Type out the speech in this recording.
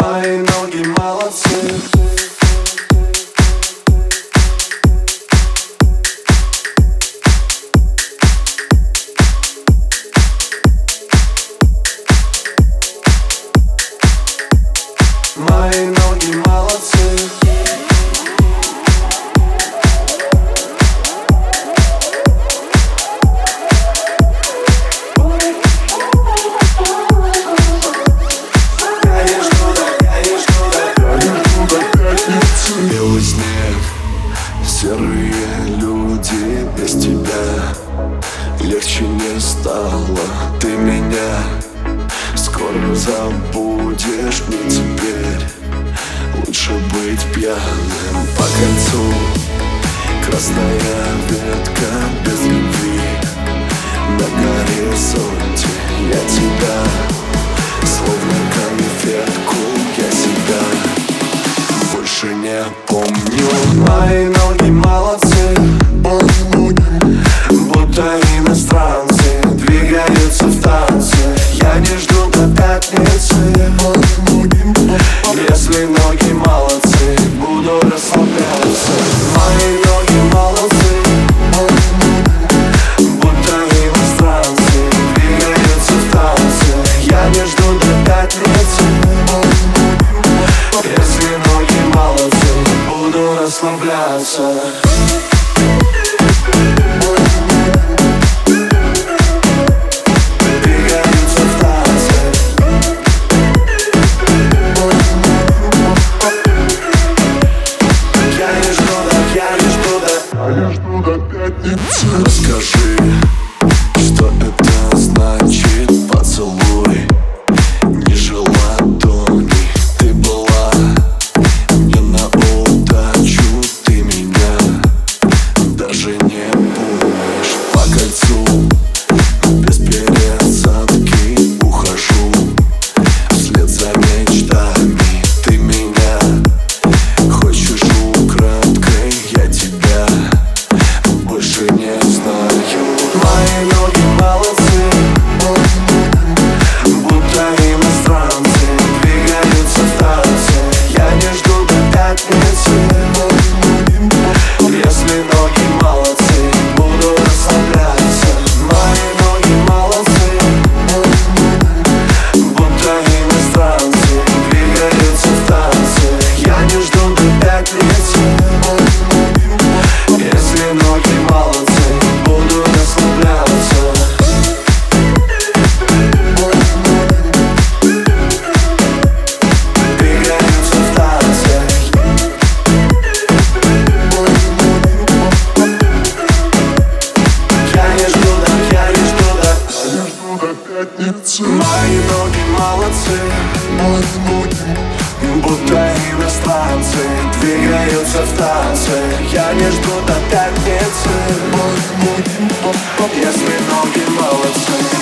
Мои ноги молодцы. стала ты меня Скоро забудешь. Мне теперь Лучше быть пьяным. По концу Красная ветка без любви На горизонте я тебя расслабляться. Расскажи. молодцы Мои ноги молодцы. Мы в будто иностранцы Двигаются в танце. Я не жду до пятницы. Мы в если ноги молодцы.